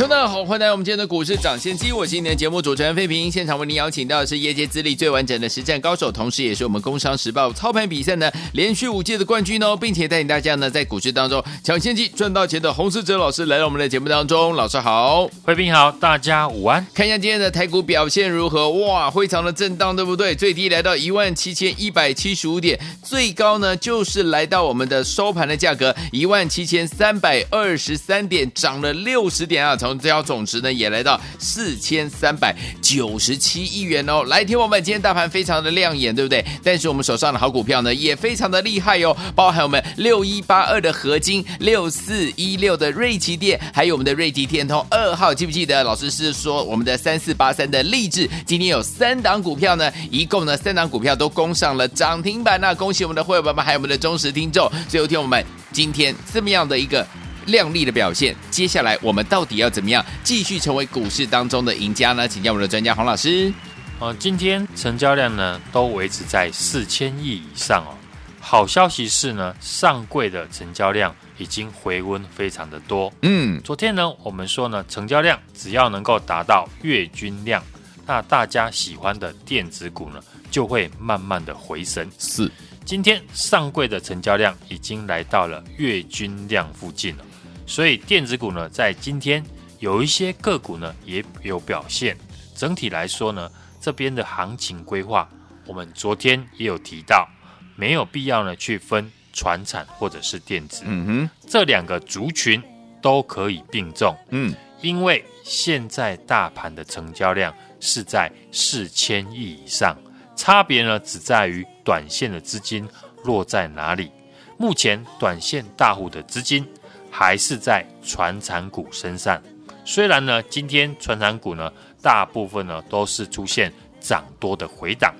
听众大家好，欢迎来到我们今天的股市涨先机。我是今天的节目主持人费平，现场为您邀请到的是业界资历最完整的实战高手，同时也是我们工商时报操盘比赛呢连续五届的冠军哦，并且带领大家呢在股市当中抢先机赚到钱的洪士哲老师来到我们的节目当中。老师好，费平好，大家午安。看一下今天的台股表现如何？哇，非常的震荡，对不对？最低来到一万七千一百七十五点，最高呢就是来到我们的收盘的价格一万七千三百二十三点，涨了六十点啊，从成交总值呢也来到四千三百九十七亿元哦。来听我们今天大盘非常的亮眼，对不对？但是我们手上的好股票呢也非常的厉害哟、哦，包含我们六一八二的合金、六四一六的瑞奇电，还有我们的瑞奇天通二号，记不记得老师是说我们的三四八三的励志，今天有三档股票呢，一共呢三档股票都攻上了涨停板，那恭喜我们的会员们，还有我们的忠实听众。最后听我们今天这么样的一个。亮丽的表现，接下来我们到底要怎么样继续成为股市当中的赢家呢？请教我们的专家黄老师。呃，今天成交量呢都维持在四千亿以上哦。好消息是呢，上柜的成交量已经回温非常的多。嗯，昨天呢我们说呢，成交量只要能够达到月均量，那大家喜欢的电子股呢就会慢慢的回升。是，今天上柜的成交量已经来到了月均量附近了。所以电子股呢，在今天有一些个股呢也有表现。整体来说呢，这边的行情规划，我们昨天也有提到，没有必要呢去分船产或者是电子。嗯哼，这两个族群都可以并重。嗯，因为现在大盘的成交量是在四千亿以上，差别呢只在于短线的资金落在哪里。目前短线大户的资金。还是在传产股身上，虽然呢，今天传产股呢，大部分呢都是出现涨多的回档，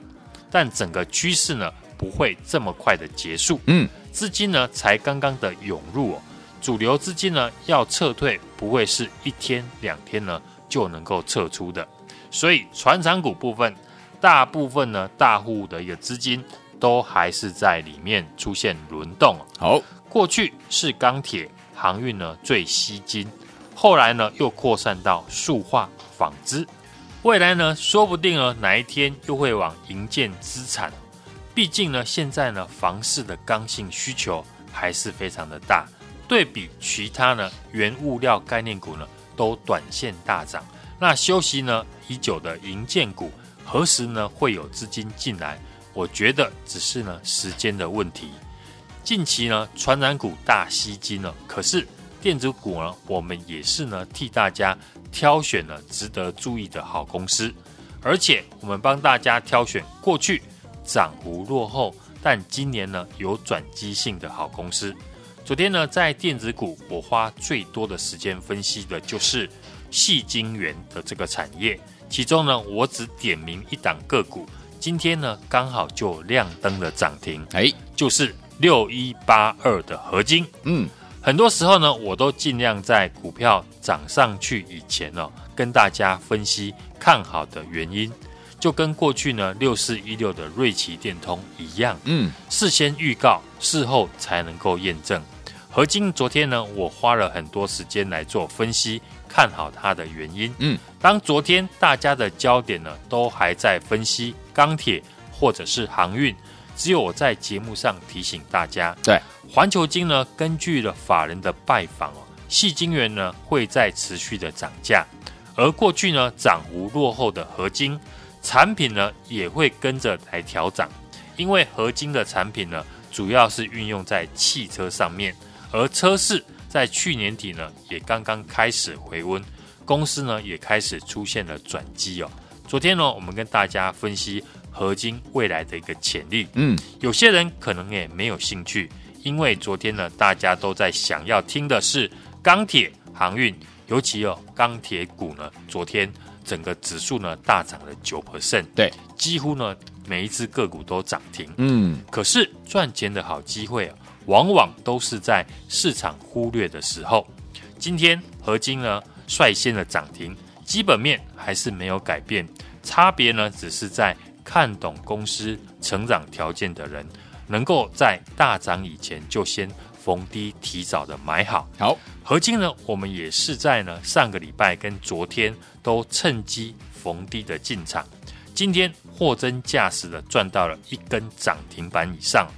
但整个趋势呢不会这么快的结束。嗯，资金呢才刚刚的涌入哦，主流资金呢要撤退，不会是一天两天呢就能够撤出的。所以传产股部分，大部分呢大户的一个资金都还是在里面出现轮动。好，过去是钢铁。航运呢最吸金，后来呢又扩散到塑化、纺织，未来呢说不定呢哪一天又会往营建资产。毕竟呢现在呢房市的刚性需求还是非常的大，对比其他呢原物料概念股呢都短线大涨，那休息呢已久的营建股何时呢会有资金进来？我觉得只是呢时间的问题。近期呢，传染股大吸金了，可是电子股呢，我们也是呢替大家挑选了值得注意的好公司，而且我们帮大家挑选过去涨幅落后，但今年呢有转机性的好公司。昨天呢，在电子股我花最多的时间分析的就是细晶圆的这个产业，其中呢，我只点名一档个股，今天呢刚好就亮灯了涨停，哎，就是。六一八二的合金，嗯，很多时候呢，我都尽量在股票涨上去以前呢、哦，跟大家分析看好的原因，就跟过去呢六四一六的瑞奇电通一样，嗯，事先预告，事后才能够验证。合金昨天呢，我花了很多时间来做分析，看好它的原因，嗯，当昨天大家的焦点呢，都还在分析钢铁或者是航运。只有我在节目上提醒大家，对环球金呢，根据了法人的拜访哦，细金元呢会在持续的涨价，而过去呢涨幅落后的合金产品呢也会跟着来调涨，因为合金的产品呢主要是运用在汽车上面，而车市在去年底呢也刚刚开始回温，公司呢也开始出现了转机哦。昨天呢我们跟大家分析。合金未来的一个潜力，嗯，有些人可能也没有兴趣，因为昨天呢，大家都在想要听的是钢铁航运，尤其哦，钢铁股呢，昨天整个指数呢大涨了九 percent，对，几乎呢每一只个股都涨停。嗯，可是赚钱的好机会啊，往往都是在市场忽略的时候。今天合金呢率先的涨停，基本面还是没有改变，差别呢只是在看懂公司成长条件的人，能够在大涨以前就先逢低提早的买好。好，合金呢，我们也是在呢上个礼拜跟昨天都趁机逢低的进场，今天货真价实的赚到了一根涨停板以上。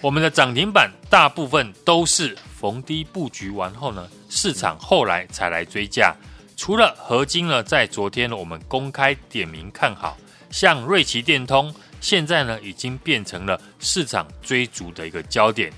我们的涨停板大部分都是逢低布局完后呢，市场后来才来追价。除了合金呢，在昨天呢，我们公开点名看好，像瑞奇电通，现在呢已经变成了市场追逐的一个焦点。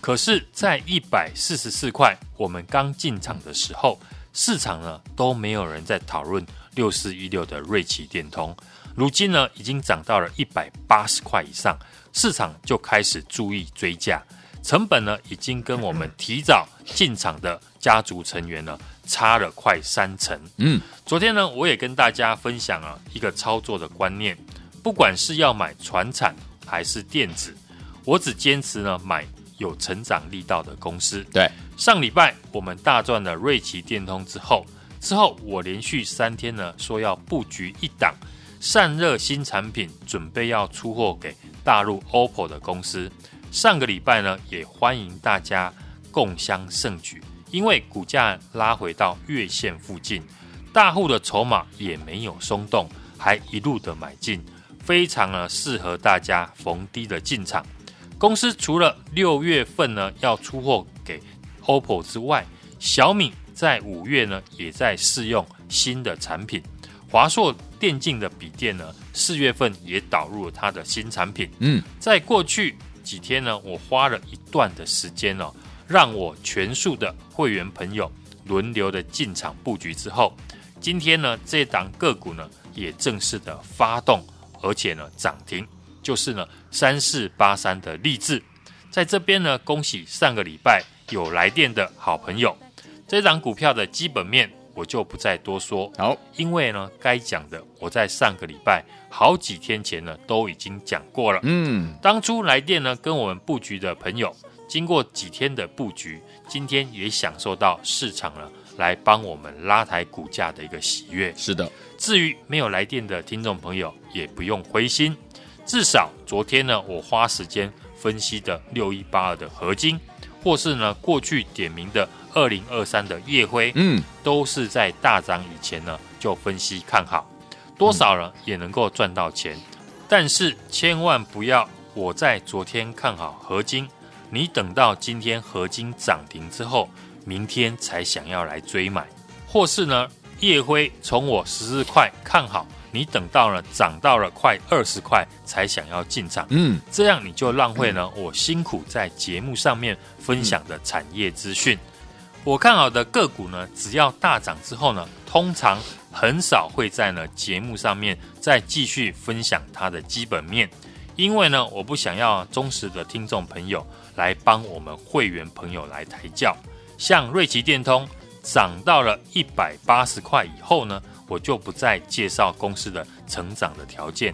可是，在一百四十四块，我们刚进场的时候，市场呢都没有人在讨论六四一六的瑞奇电通。如今呢，已经涨到了一百八十块以上，市场就开始注意追价，成本呢已经跟我们提早进场的家族成员呢差了快三成。嗯，昨天呢，我也跟大家分享了一个操作的观念，不管是要买船产还是电子，我只坚持呢买有成长力道的公司。对，上礼拜我们大赚了瑞奇电通之后，之后我连续三天呢说要布局一档。散热新产品准备要出货给大陆 OPPO 的公司，上个礼拜呢也欢迎大家共襄盛举，因为股价拉回到月线附近，大户的筹码也没有松动，还一路的买进，非常呢适合大家逢低的进场。公司除了六月份呢要出货给 OPPO 之外，小米在五月呢也在试用新的产品。华硕电竞的笔电呢，四月份也导入了它的新产品。嗯，在过去几天呢，我花了一段的时间哦，让我全数的会员朋友轮流的进场布局之后，今天呢，这档个股呢也正式的发动，而且呢涨停，就是呢三四八三的励志，在这边呢，恭喜上个礼拜有来电的好朋友，这档股票的基本面。我就不再多说，好，因为呢，该讲的我在上个礼拜好几天前呢都已经讲过了。嗯，当初来电呢跟我们布局的朋友，经过几天的布局，今天也享受到市场了来帮我们拉抬股价的一个喜悦。是的，至于没有来电的听众朋友，也不用灰心，至少昨天呢我花时间分析的六一八二的合金，或是呢过去点名的。二零二三的夜辉，嗯，都是在大涨以前呢就分析看好，多少呢也能够赚到钱，但是千万不要我在昨天看好合金，你等到今天合金涨停之后，明天才想要来追买，或是呢夜辉从我十四块看好，你等到了涨到了快二十块才想要进场，嗯，这样你就浪费了我辛苦在节目上面分享的产业资讯。我看好的个股呢，只要大涨之后呢，通常很少会在呢节目上面再继续分享它的基本面，因为呢，我不想要忠实的听众朋友来帮我们会员朋友来抬轿。像瑞奇电通涨到了一百八十块以后呢，我就不再介绍公司的成长的条件。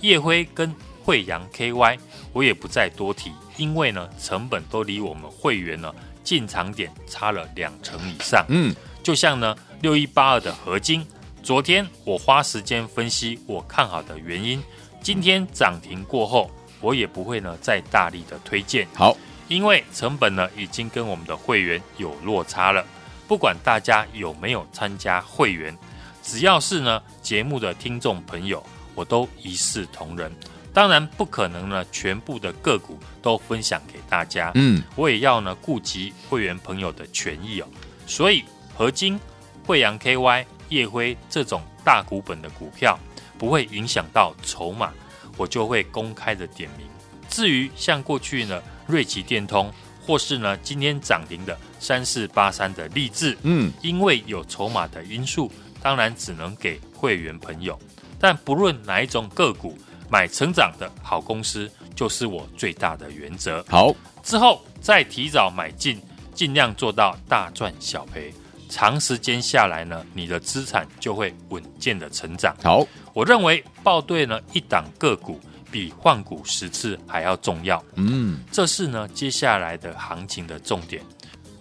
叶辉跟惠阳 KY 我也不再多提，因为呢，成本都离我们会员呢。进场点差了两成以上，嗯，就像呢六一八二的合金，昨天我花时间分析我看好的原因，今天涨停过后，我也不会呢再大力的推荐，好，因为成本呢已经跟我们的会员有落差了，不管大家有没有参加会员，只要是呢节目的听众朋友，我都一视同仁。当然不可能呢，全部的个股都分享给大家。嗯，我也要呢顾及会员朋友的权益哦。所以合金、惠阳 KY、夜辉这种大股本的股票，不会影响到筹码，我就会公开的点名。至于像过去呢瑞奇电通，或是呢今天涨停的三四八三的励志，嗯，因为有筹码的因素，当然只能给会员朋友。但不论哪一种个股。买成长的好公司就是我最大的原则。好，之后再提早买进，尽量做到大赚小赔。长时间下来呢，你的资产就会稳健的成长。好，我认为报对呢一档个股比换股十次还要重要。嗯，这是呢接下来的行情的重点。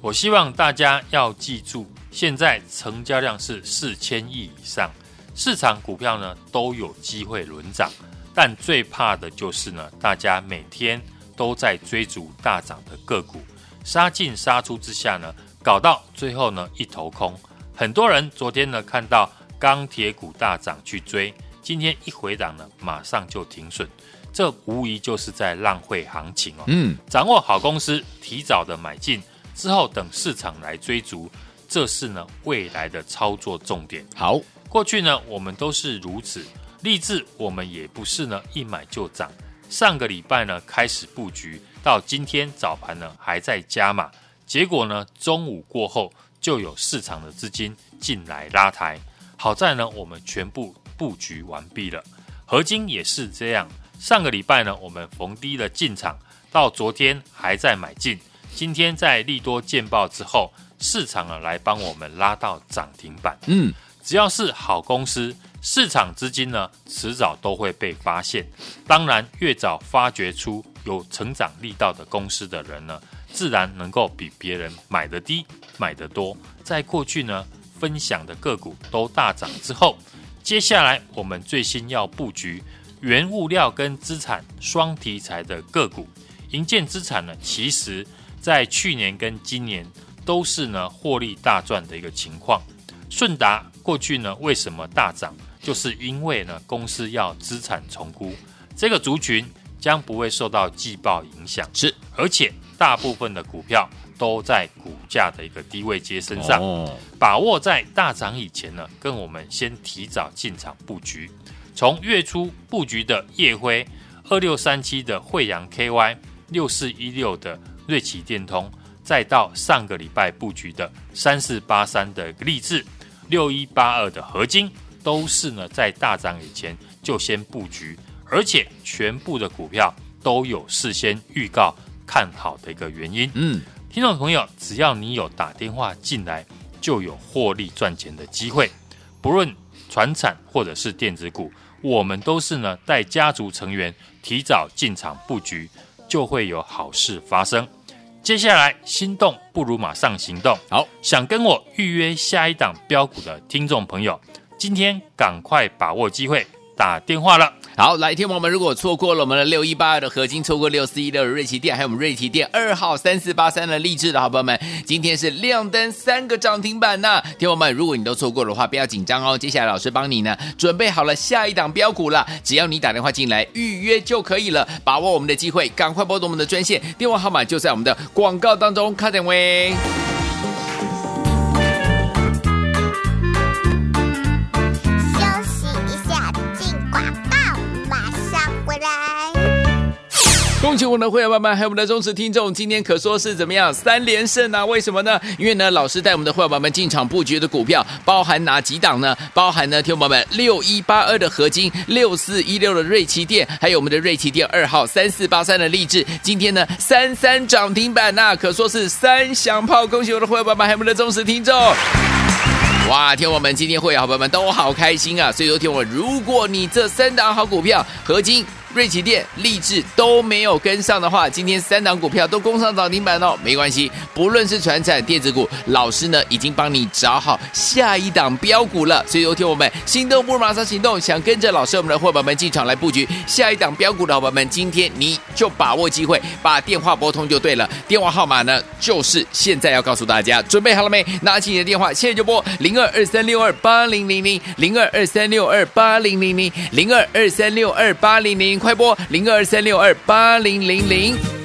我希望大家要记住，现在成交量是四千亿以上，市场股票呢都有机会轮涨，但最怕的就是呢，大家每天都在追逐大涨的个股，杀进杀出之下呢。搞到最后呢，一头空。很多人昨天呢看到钢铁股大涨去追，今天一回档呢，马上就停损。这无疑就是在浪费行情哦。嗯，掌握好公司，提早的买进之后，等市场来追逐，这是呢未来的操作重点。好，过去呢我们都是如此，立志我们也不是呢一买就涨。上个礼拜呢开始布局，到今天早盘呢还在加码。结果呢，中午过后就有市场的资金进来拉抬。好在呢，我们全部布局完毕了。合金也是这样，上个礼拜呢，我们逢低的进场，到昨天还在买进。今天在利多见报之后，市场呢来帮我们拉到涨停板。嗯，只要是好公司，市场资金呢迟早都会被发现。当然，越早发掘出有成长力道的公司的人呢，自然能够比别人买得低、买得多。在过去呢，分享的个股都大涨之后，接下来我们最新要布局原物料跟资产双题材的个股。银建资产呢，其实在去年跟今年都是呢获利大赚的一个情况。顺达过去呢为什么大涨？就是因为呢公司要资产重估，这个族群将不会受到季报影响。是，而且。大部分的股票都在股价的一个低位接身上，哦、把握在大涨以前呢，跟我们先提早进场布局。从月初布局的夜辉二六三七的惠阳 KY 六四一六的瑞奇电通，再到上个礼拜布局的三四八三的励志六一八二的合金，都是呢在大涨以前就先布局，而且全部的股票都有事先预告。看好的一个原因，嗯，听众朋友，只要你有打电话进来，就有获利赚钱的机会。不论传产或者是电子股，我们都是呢带家族成员提早进场布局，就会有好事发生。接下来心动不如马上行动。好，想跟我预约下一档标股的听众朋友，今天赶快把握机会打电话了。好，来，听我们如果错过了我们的六一八二的合金，错过六四一六的瑞奇店，还有我们瑞奇店二号三四八三的励志的好朋友们，今天是亮灯三个涨停板呢。听我们，如果你都错过的话，不要紧张哦。接下来老师帮你呢准备好了下一档标股了，只要你打电话进来预约就可以了，把握我们的机会，赶快拨动我们的专线，电话号码就在我们的广告当中，卡点位。恭喜我们的会员朋友们，还有我们的忠实听众，今天可说是怎么样三连胜啊？为什么呢？因为呢，老师带我们的会员朋友们进场布局的股票，包含哪几档呢？包含呢，听我们六一八二的合金，六四一六的瑞奇电，还有我们的瑞奇电二号三四八三的励志，今天呢三三涨停板呐、啊，可说是三响炮。恭喜我的会员朋友们，还有我们的忠实听众。哇，听我们今天会员好朋友们都好开心啊！所以说，听我，如果你这三档好股票，合金。瑞奇电、励志都没有跟上的话，今天三档股票都攻上涨停板哦，没关系，不论是船产电子股，老师呢已经帮你找好下一档标股了。所以，有听我们心动不如马上行动，想跟着老师我们的伙伴们进场来布局。下一档标股的伙伴们，今天你就把握机会，把电话拨通就对了。电话号码呢，就是现在要告诉大家，准备好了没？拿起你的电话，现在就拨零二二三六二八零零零零二二三六二八零零零零二二三六二八零零。快播零二三六二八零零零。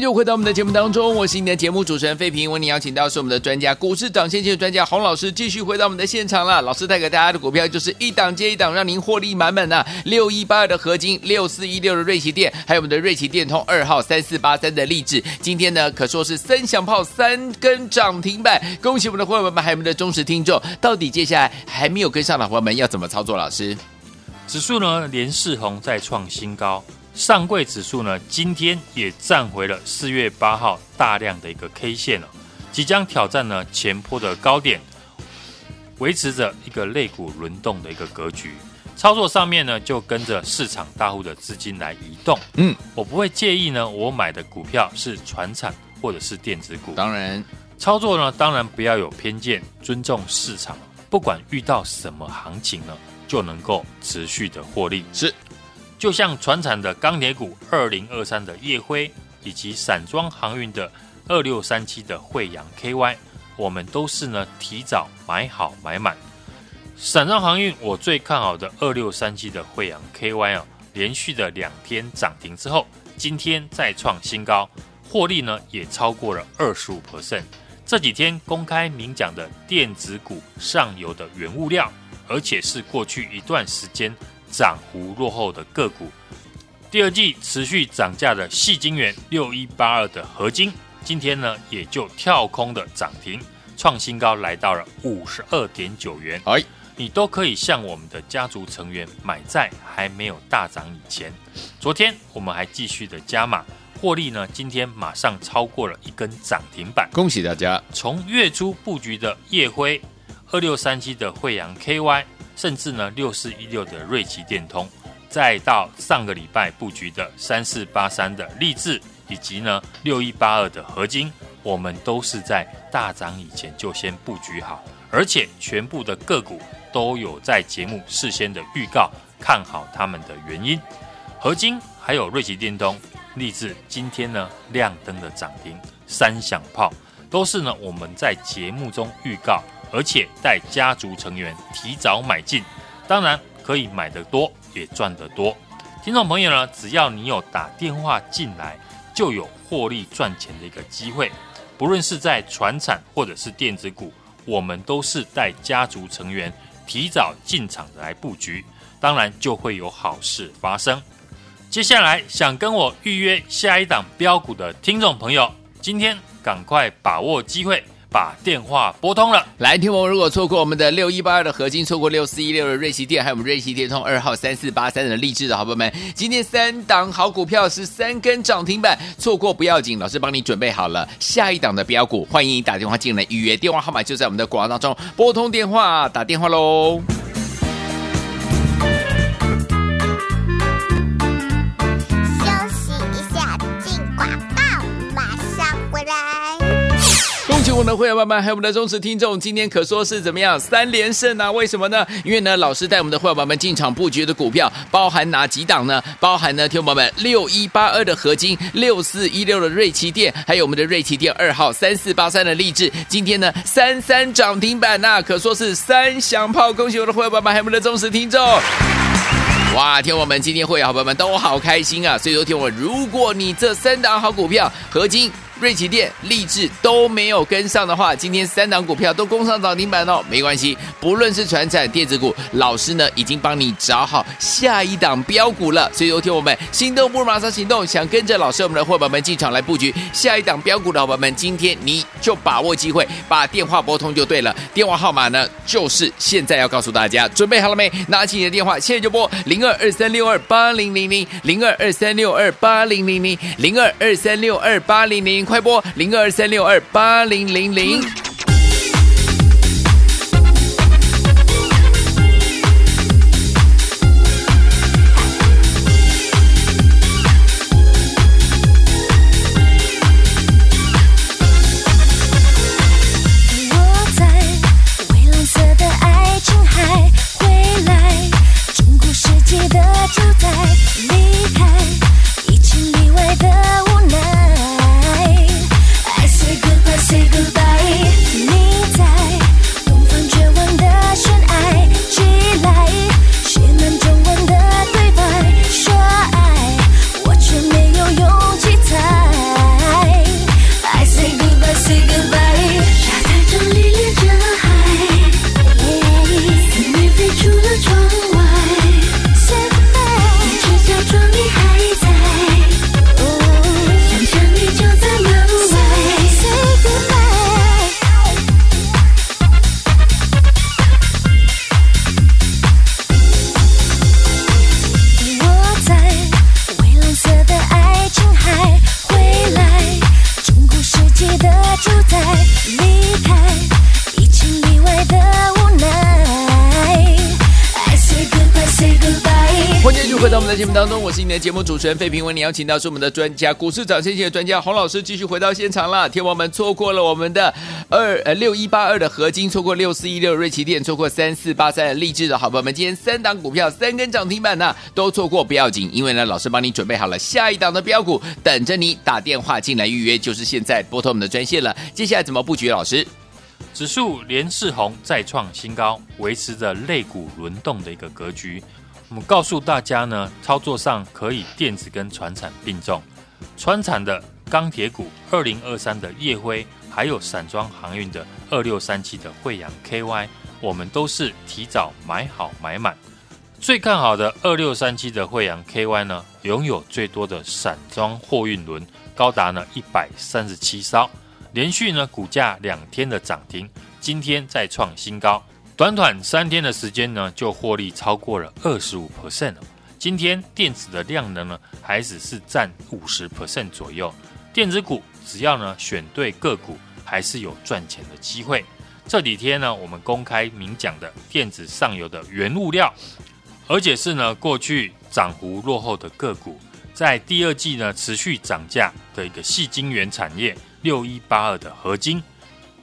又回到我们的节目当中，我是你的节目主持人费平，为你邀请到是我们的专家，股市涨先机的专家洪老师，继续回到我们的现场了。老师带给大家的股票就是一档接一档，让您获利满满呐。六一八二的合金，六四一六的瑞奇电，还有我们的瑞奇电通二号三四八三的励志，今天呢可说是三响炮，三根涨停板。恭喜我们的伙伴们，还有我们的忠实听众。到底接下来还没有跟上的伙伴们要怎么操作？老师，指数呢连四红再创新高。上柜指数呢，今天也站回了四月八号大量的一个 K 线了，即将挑战呢前坡的高点，维持着一个类股轮动的一个格局。操作上面呢，就跟着市场大户的资金来移动。嗯，我不会介意呢，我买的股票是传产或者是电子股。当然，操作呢，当然不要有偏见，尊重市场。不管遇到什么行情呢，就能够持续的获利。是。就像船产的钢铁股二零二三的夜辉，以及散装航运的二六三七的惠阳 KY，我们都是呢提早买好买满。散装航运我最看好的二六三七的惠阳 KY 啊，连续的两天涨停之后，今天再创新高，获利呢也超过了二十五 percent。这几天公开明讲的电子股上游的原物料，而且是过去一段时间。涨幅落后的个股，第二季持续涨价的细晶元六一八二的合金，今天呢也就跳空的涨停，创新高来到了五十二点九元。哎，你都可以向我们的家族成员买在还没有大涨以前。昨天我们还继续的加码获利呢，今天马上超过了一根涨停板，恭喜大家！从月初布局的夜辉二六三七的惠阳 KY。甚至呢，六四一六的瑞奇电通，再到上个礼拜布局的三四八三的励志，以及呢六一八二的合金，我们都是在大涨以前就先布局好，而且全部的个股都有在节目事先的预告，看好他们的原因。合金还有瑞奇电通、励志，今天呢亮灯的涨停，三响炮都是呢我们在节目中预告。而且带家族成员提早买进，当然可以买得多也赚得多。听众朋友呢，只要你有打电话进来，就有获利赚钱的一个机会。不论是在传产或者是电子股，我们都是带家族成员提早进场来布局，当然就会有好事发生。接下来想跟我预约下一档标股的听众朋友，今天赶快把握机会。把电话拨通了，来听我。如果错过我们的六一八二的合金，错过六四一六的瑞奇电，还有我们瑞奇电通二号三四八三的励志的好朋友们，今天三档好股票是三根涨停板，错过不要紧，老师帮你准备好了下一档的标股，欢迎你打电话进来预约，电话号码就在我们的广告当中，拨通电话打电话喽。我们的会员朋友们，还有我们的忠实听众，今天可说是怎么样三连胜啊？为什么呢？因为呢，老师带我们的会员朋友们进场布局的股票，包含哪几档呢？包含呢，听友们，六一八二的合金，六四一六的瑞奇电，还有我们的瑞奇电二号三四八三的励志，今天呢三三涨停板呐、可说是三响炮！恭喜我的会员朋友们，还有我们的忠实听众。哇，听我们今天会员好朋友们都好开心啊！所以说，听我，如果你这三档好股票，合金。瑞奇电、励志都没有跟上的话，今天三档股票都攻上涨停板哦，没关系，不论是传产电子股，老师呢已经帮你找好下一档标股了。所以，有听我们心动不如马上行动，想跟着老师我们的伙伴们进场来布局下一档标股的伙伴们，今天你就把握机会，把电话拨通就对了。电话号码呢就是现在要告诉大家，准备好了没？拿起你的电话，现在就拨零二二三六二八零零零零二二三六二八零零零零二二三六二八零零。快播零二三六二八零零零。节目主持人费平，为你邀请到是我们的专家，股市涨先机的专家洪老师，继续回到现场了。天王们错过了我们的二呃六一八二的合金，错过六四一六瑞奇电，错过三四八三的励志的好朋友们，今天三档股票三根涨停板呢，都错过不要紧，因为呢，老师帮你准备好了下一档的标股，等着你打电话进来预约，就是现在拨通我们的专线了。接下来怎么布局？老师，指数连四红再创新高，维持着类股轮动的一个格局。我们告诉大家呢，操作上可以电子跟船产并重，船产的钢铁股二零二三的烨辉，还有散装航运的二六三七的慧洋 KY，我们都是提早买好买满。最看好的二六三七的慧洋 KY 呢，拥有最多的散装货运轮，高达呢一百三十七艘，连续呢股价两天的涨停，今天再创新高。短短三天的时间呢，就获利超过了二十五 percent 了。今天电子的量能呢，还只是占五十 percent 左右。电子股只要呢选对个股，还是有赚钱的机会。这几天呢，我们公开明讲的电子上游的原物料，而且是呢过去涨幅落后的个股，在第二季呢持续涨价的一个细晶圆产业六一八二的合金。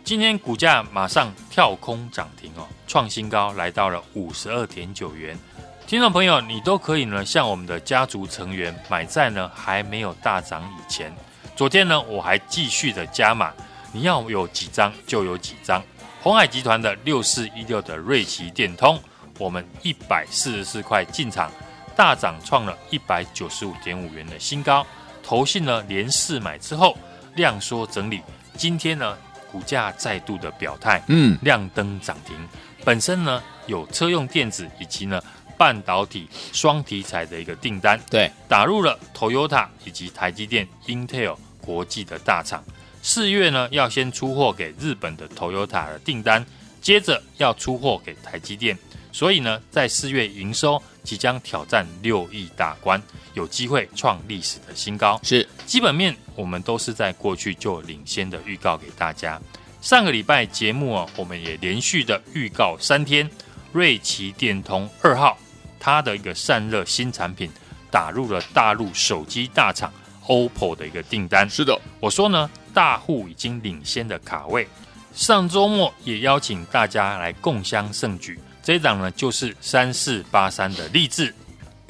今天股价马上跳空涨停哦，创新高，来到了五十二点九元。听众朋友，你都可以呢，向我们的家族成员买在呢还没有大涨以前。昨天呢，我还继续的加码，你要有几张就有几张。鸿海集团的六四一六的瑞奇电通，我们一百四十四块进场，大涨创了一百九十五点五元的新高。投信呢连四买之后量缩整理，今天呢。股价再度的表态，嗯，亮灯涨停。本身呢有车用电子以及呢半导体双题材的一个订单，对，打入了 Toyota 以及台积电、Intel 国际的大厂。四月呢要先出货给日本的 Toyota 的订单，接着要出货给台积电。所以呢，在四月营收即将挑战六亿大关，有机会创历史的新高。是基本面，我们都是在过去就领先的预告给大家。上个礼拜节目啊，我们也连续的预告三天，瑞奇电通二号，它的一个散热新产品打入了大陆手机大厂 OPPO 的一个订单。是的，我说呢，大户已经领先的卡位。上周末也邀请大家来共襄盛举。这一档呢，就是三四八三的励志，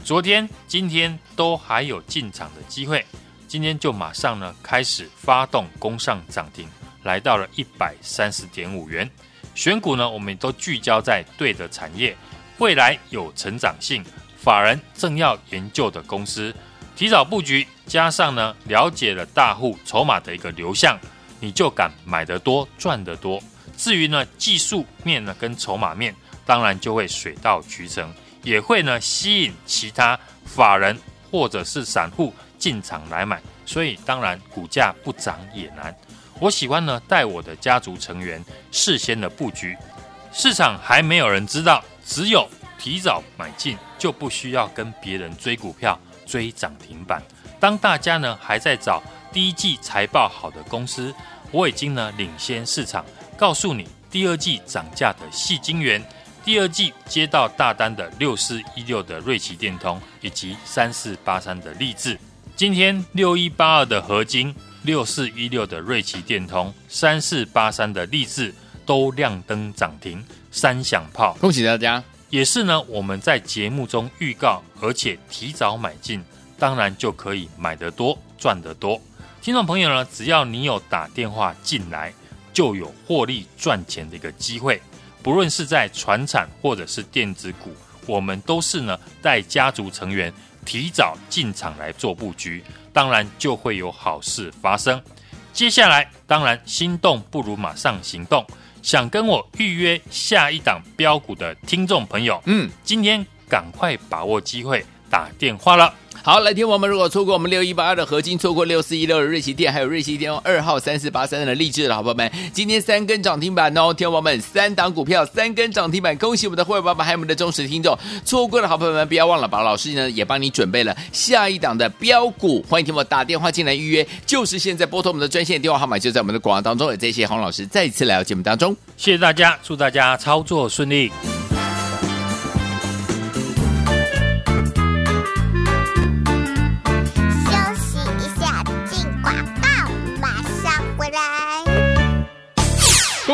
昨天、今天都还有进场的机会，今天就马上呢开始发动攻上涨停，来到了一百三十点五元。选股呢，我们都聚焦在对的产业，未来有成长性，法人正要研究的公司，提早布局，加上呢了解了大户筹码的一个流向，你就敢买得多，赚得多。至于呢技术面呢跟筹码面。当然就会水到渠成，也会呢吸引其他法人或者是散户进场来买，所以当然股价不涨也难。我喜欢呢带我的家族成员事先的布局，市场还没有人知道，只有提早买进就不需要跟别人追股票追涨停板。当大家呢还在找第一季财报好的公司，我已经呢领先市场，告诉你第二季涨价的细晶圆。第二季接到大单的六四一六的瑞奇电通以及三四八三的励志，今天六一八二的合金、六四一六的瑞奇电通、三四八三的励志都亮灯涨停，三响炮，恭喜大家！也是呢，我们在节目中预告，而且提早买进，当然就可以买得多，赚得多。听众朋友呢，只要你有打电话进来，就有获利赚钱的一个机会。不论是在船产或者是电子股，我们都是呢带家族成员提早进场来做布局，当然就会有好事发生。接下来，当然心动不如马上行动，想跟我预约下一档标股的听众朋友，嗯，今天赶快把握机会打电话了。好，来听我们如果错过我们六一八二的合金，错过六四一六的瑞奇电，还有瑞奇电二号三四八三的励志的好朋友们，今天三根涨停板哦，听我们三档股票三根涨停板，恭喜我们的会员爸爸还有我们的忠实听众，错过的好朋友们不要忘了，把老师呢也帮你准备了下一档的标股，欢迎听我打电话进来预约，就是现在拨通我们的专线电话号码，就在我们的广告当中。也谢谢洪老师再次来到节目当中，谢谢大家，祝大家操作顺利。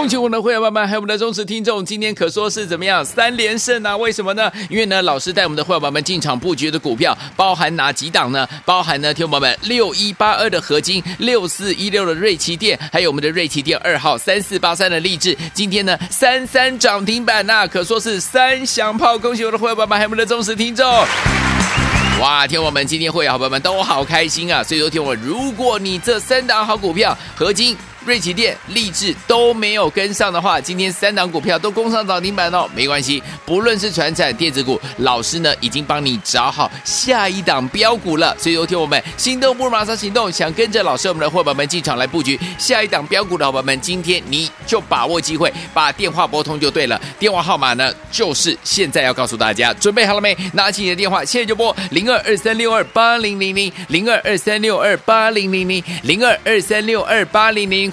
恭喜我们的会员们，还有我们的忠实听众，今天可说是怎么样三连胜啊？为什么呢？因为呢，老师带我们的会员们进场布局的股票，包含哪几档呢？包含呢，听友们六一八二的合金，六四一六的瑞奇电，还有我们的瑞奇电二号三四八三的励志，今天呢三三涨停板呐、啊，可说是三响炮。恭喜我的会员们，还有我们的忠实听众。哇，听我们今天会员好朋友们都好开心啊！所以说，听我，如果你这三档好股票合金。瑞奇电、励志都没有跟上的话，今天三档股票都攻上涨停板哦，没关系，不论是船产电子股，老师呢已经帮你找好下一档标股了。所以有听我们心动不如马上行动，想跟着老师我们的伙伴们进场来布局下一档标股的伙伴们，今天你就把握机会，把电话拨通就对了。电话号码呢就是现在要告诉大家，准备好了没？拿起你的电话，现在就拨零二二三六二八零零零零二二三六二八零零零零二二三六二八零零。